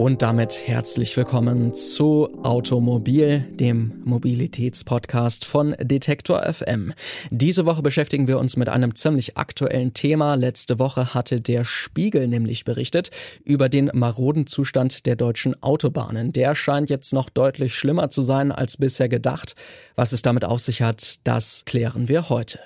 Und damit herzlich willkommen zu Automobil, dem Mobilitätspodcast von Detektor FM. Diese Woche beschäftigen wir uns mit einem ziemlich aktuellen Thema. Letzte Woche hatte der Spiegel nämlich berichtet über den maroden Zustand der deutschen Autobahnen. Der scheint jetzt noch deutlich schlimmer zu sein als bisher gedacht. Was es damit auf sich hat, das klären wir heute.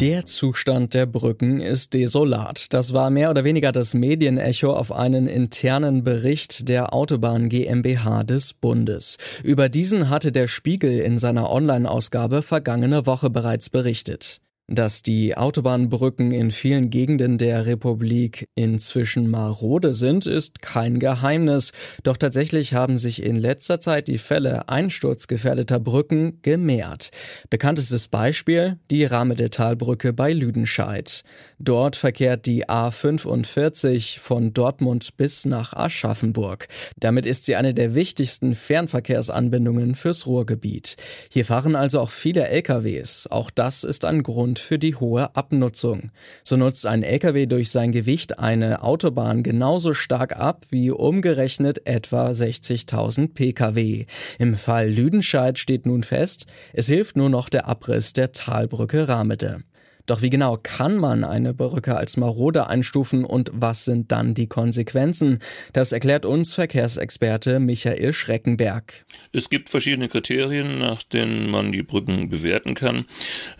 Der Zustand der Brücken ist desolat. Das war mehr oder weniger das Medienecho auf einen internen Bericht der Autobahn GmbH des Bundes. Über diesen hatte der Spiegel in seiner Online-Ausgabe vergangene Woche bereits berichtet. Dass die Autobahnbrücken in vielen Gegenden der Republik inzwischen marode sind, ist kein Geheimnis. Doch tatsächlich haben sich in letzter Zeit die Fälle einsturzgefährdeter Brücken gemehrt. Bekanntestes Beispiel die Ramedetalbrücke bei Lüdenscheid. Dort verkehrt die A45 von Dortmund bis nach Aschaffenburg. Damit ist sie eine der wichtigsten Fernverkehrsanbindungen fürs Ruhrgebiet. Hier fahren also auch viele LKWs. Auch das ist ein Grund für die hohe Abnutzung. So nutzt ein Lkw durch sein Gewicht eine Autobahn genauso stark ab wie umgerechnet etwa 60.000 Pkw. Im Fall Lüdenscheid steht nun fest, es hilft nur noch der Abriss der Talbrücke Ramede. Doch wie genau kann man eine Brücke als marode einstufen und was sind dann die Konsequenzen? Das erklärt uns Verkehrsexperte Michael Schreckenberg. Es gibt verschiedene Kriterien, nach denen man die Brücken bewerten kann.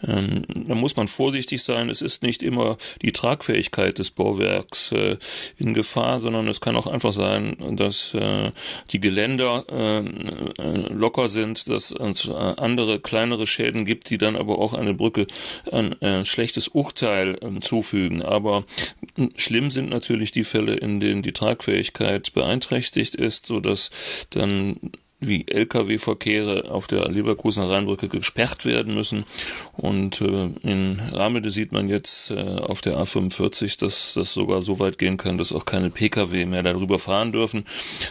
Ähm, da muss man vorsichtig sein. Es ist nicht immer die Tragfähigkeit des Bauwerks äh, in Gefahr, sondern es kann auch einfach sein, dass äh, die Geländer äh, locker sind, dass es andere kleinere Schäden gibt, die dann aber auch eine Brücke an schlechtes Urteil ähm, zufügen. Aber hm, schlimm sind natürlich die Fälle, in denen die Tragfähigkeit beeinträchtigt ist, so dass dann wie Lkw-Verkehre auf der Leverkusener Rheinbrücke gesperrt werden müssen. Und äh, in Ramede sieht man jetzt äh, auf der A45, dass das sogar so weit gehen kann, dass auch keine Pkw mehr darüber fahren dürfen.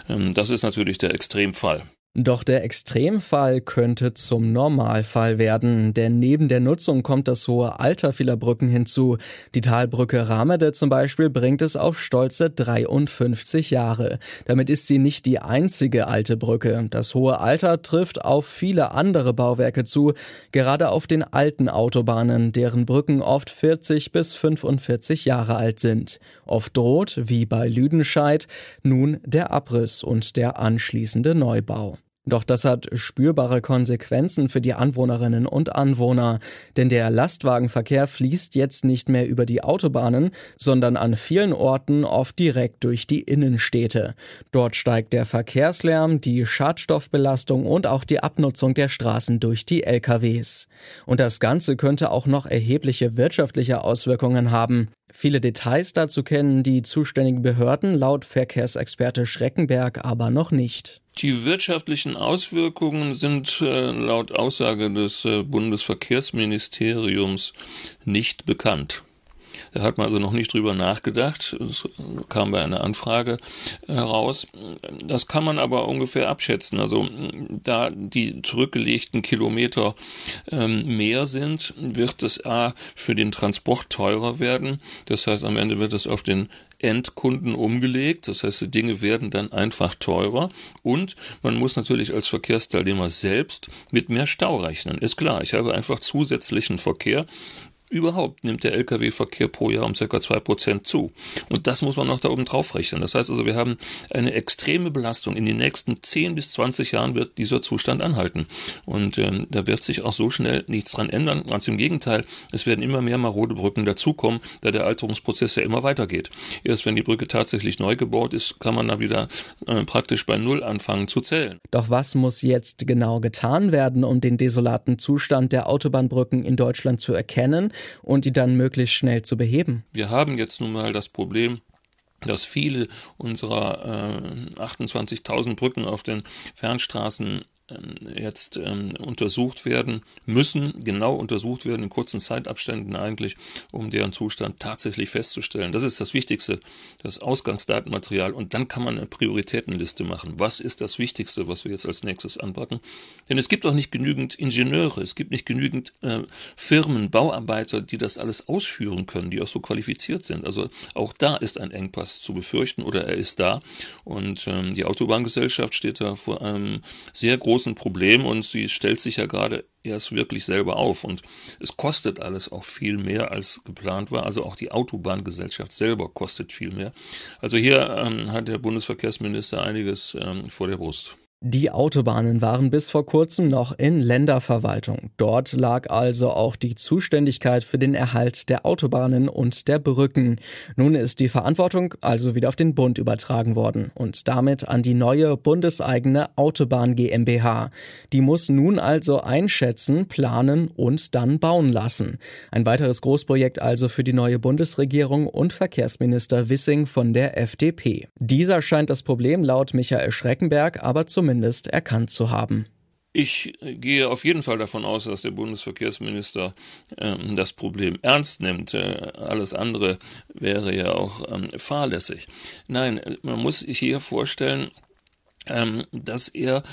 Ähm, das ist natürlich der Extremfall. Doch der Extremfall könnte zum Normalfall werden, denn neben der Nutzung kommt das hohe Alter vieler Brücken hinzu. Die Talbrücke Ramede zum Beispiel bringt es auf stolze 53 Jahre. Damit ist sie nicht die einzige alte Brücke. Das hohe Alter trifft auf viele andere Bauwerke zu, gerade auf den alten Autobahnen, deren Brücken oft 40 bis 45 Jahre alt sind. Oft droht, wie bei Lüdenscheid, nun der Abriss und der anschließende Neubau. Doch das hat spürbare Konsequenzen für die Anwohnerinnen und Anwohner, denn der Lastwagenverkehr fließt jetzt nicht mehr über die Autobahnen, sondern an vielen Orten oft direkt durch die Innenstädte. Dort steigt der Verkehrslärm, die Schadstoffbelastung und auch die Abnutzung der Straßen durch die LKWs. Und das Ganze könnte auch noch erhebliche wirtschaftliche Auswirkungen haben. Viele Details dazu kennen die zuständigen Behörden laut Verkehrsexperte Schreckenberg aber noch nicht. Die wirtschaftlichen Auswirkungen sind äh, laut Aussage des äh, Bundesverkehrsministeriums nicht bekannt. Da hat man also noch nicht drüber nachgedacht. Es kam bei einer Anfrage heraus. Das kann man aber ungefähr abschätzen. Also da die zurückgelegten Kilometer ähm, mehr sind, wird es A für den Transport teurer werden. Das heißt, am Ende wird es auf den Endkunden umgelegt. Das heißt, die Dinge werden dann einfach teurer. Und man muss natürlich als Verkehrsteilnehmer selbst mit mehr Stau rechnen. Ist klar, ich habe einfach zusätzlichen Verkehr. Überhaupt nimmt der Lkw-Verkehr pro Jahr um ca. zwei Prozent zu. Und das muss man noch da oben drauf rechnen. Das heißt also, wir haben eine extreme Belastung. In den nächsten 10 bis 20 Jahren wird dieser Zustand anhalten. Und ähm, da wird sich auch so schnell nichts dran ändern. Ganz im Gegenteil, es werden immer mehr marode Brücken dazukommen, da der Alterungsprozess ja immer weitergeht. Erst wenn die Brücke tatsächlich neu gebaut ist, kann man da wieder äh, praktisch bei Null anfangen zu zählen. Doch was muss jetzt genau getan werden, um den desolaten Zustand der Autobahnbrücken in Deutschland zu erkennen? Und die dann möglichst schnell zu beheben. Wir haben jetzt nun mal das Problem, dass viele unserer äh, 28.000 Brücken auf den Fernstraßen jetzt ähm, untersucht werden müssen, genau untersucht werden, in kurzen Zeitabständen eigentlich, um deren Zustand tatsächlich festzustellen. Das ist das Wichtigste, das Ausgangsdatenmaterial. Und dann kann man eine Prioritätenliste machen. Was ist das Wichtigste, was wir jetzt als nächstes anpacken? Denn es gibt auch nicht genügend Ingenieure, es gibt nicht genügend äh, Firmen, Bauarbeiter, die das alles ausführen können, die auch so qualifiziert sind. Also auch da ist ein Engpass zu befürchten oder er ist da. Und ähm, die Autobahngesellschaft steht da vor einem sehr großen Problem und sie stellt sich ja gerade erst wirklich selber auf. Und es kostet alles auch viel mehr als geplant war. Also auch die Autobahngesellschaft selber kostet viel mehr. Also hier ähm, hat der Bundesverkehrsminister einiges ähm, vor der Brust. Die Autobahnen waren bis vor kurzem noch in Länderverwaltung. Dort lag also auch die Zuständigkeit für den Erhalt der Autobahnen und der Brücken. Nun ist die Verantwortung also wieder auf den Bund übertragen worden und damit an die neue bundeseigene Autobahn GmbH. Die muss nun also einschätzen, planen und dann bauen lassen. Ein weiteres Großprojekt also für die neue Bundesregierung und Verkehrsminister Wissing von der FDP. Dieser scheint das Problem laut Michael Schreckenberg aber zum zumindest erkannt zu haben. Ich gehe auf jeden Fall davon aus, dass der Bundesverkehrsminister ähm, das Problem ernst nimmt. Äh, alles andere wäre ja auch ähm, fahrlässig. Nein, man muss sich hier vorstellen, ähm, dass er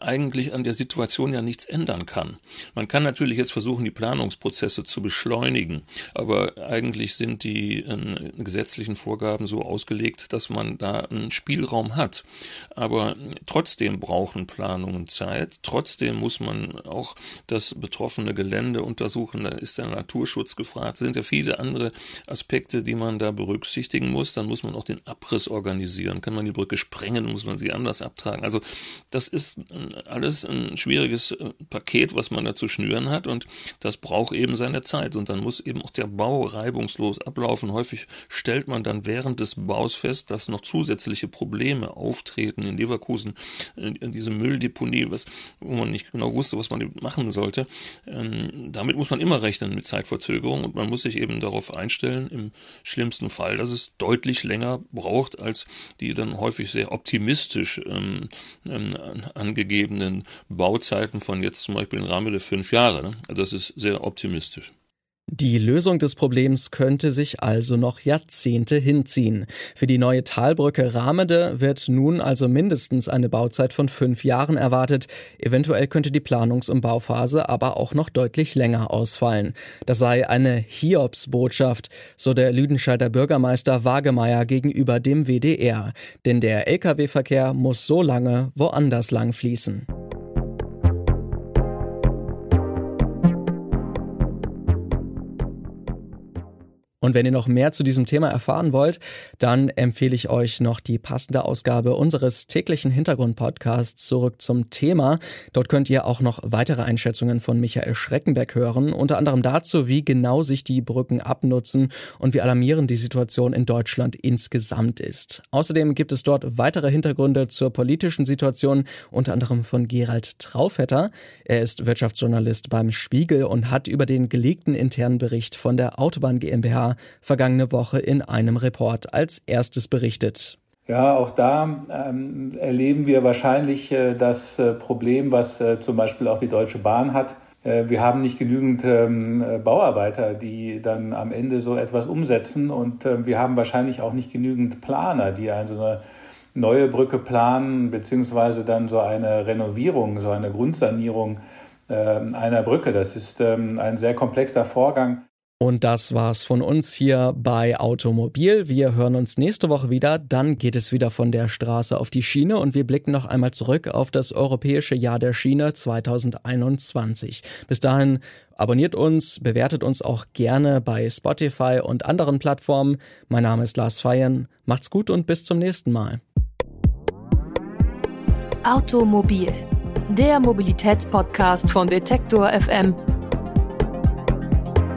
eigentlich an der Situation ja nichts ändern kann. Man kann natürlich jetzt versuchen, die Planungsprozesse zu beschleunigen, aber eigentlich sind die äh, gesetzlichen Vorgaben so ausgelegt, dass man da einen Spielraum hat. Aber trotzdem brauchen Planungen Zeit, trotzdem muss man auch das betroffene Gelände untersuchen, da ist der Naturschutz gefragt, sind ja viele andere Aspekte, die man da berücksichtigen muss. Dann muss man auch den Abriss organisieren. Kann man die Brücke sprengen, muss man sie anders abtragen. Also das ist alles ein schwieriges äh, Paket, was man da zu schnüren hat und das braucht eben seine Zeit und dann muss eben auch der Bau reibungslos ablaufen. Häufig stellt man dann während des Baus fest, dass noch zusätzliche Probleme auftreten in Leverkusen, in diese Mülldeponie, was, wo man nicht genau wusste, was man machen sollte. Ähm, damit muss man immer rechnen mit Zeitverzögerung und man muss sich eben darauf einstellen, im schlimmsten Fall, dass es deutlich länger braucht, als die dann häufig sehr optimistisch ähm, ähm, angegeben angegebenen Bauzeiten von jetzt zum Beispiel im Rahmen der fünf Jahre. Ne? Also das ist sehr optimistisch. Die Lösung des Problems könnte sich also noch Jahrzehnte hinziehen. Für die neue Talbrücke Ramede wird nun also mindestens eine Bauzeit von fünf Jahren erwartet. Eventuell könnte die Planungs- und Bauphase aber auch noch deutlich länger ausfallen. Das sei eine Hiobsbotschaft, so der Lüdenscheider Bürgermeister Wagemeier gegenüber dem WDR. Denn der Lkw-Verkehr muss so lange woanders lang fließen. Und wenn ihr noch mehr zu diesem Thema erfahren wollt, dann empfehle ich euch noch die passende Ausgabe unseres täglichen Hintergrund-Podcasts zurück zum Thema. Dort könnt ihr auch noch weitere Einschätzungen von Michael Schreckenberg hören, unter anderem dazu, wie genau sich die Brücken abnutzen und wie alarmierend die Situation in Deutschland insgesamt ist. Außerdem gibt es dort weitere Hintergründe zur politischen Situation, unter anderem von Gerald Traufetter. Er ist Wirtschaftsjournalist beim Spiegel und hat über den gelegten internen Bericht von der Autobahn GmbH vergangene Woche in einem Report als erstes berichtet. Ja, auch da ähm, erleben wir wahrscheinlich äh, das äh, Problem, was äh, zum Beispiel auch die Deutsche Bahn hat. Äh, wir haben nicht genügend ähm, Bauarbeiter, die dann am Ende so etwas umsetzen. Und äh, wir haben wahrscheinlich auch nicht genügend Planer, die eine, so eine neue Brücke planen, beziehungsweise dann so eine Renovierung, so eine Grundsanierung ähm, einer Brücke. Das ist ähm, ein sehr komplexer Vorgang. Und das war's von uns hier bei Automobil. Wir hören uns nächste Woche wieder. Dann geht es wieder von der Straße auf die Schiene und wir blicken noch einmal zurück auf das Europäische Jahr der Schiene 2021. Bis dahin abonniert uns, bewertet uns auch gerne bei Spotify und anderen Plattformen. Mein Name ist Lars Feiern. Macht's gut und bis zum nächsten Mal. Automobil, der Mobilitätspodcast von Detektor FM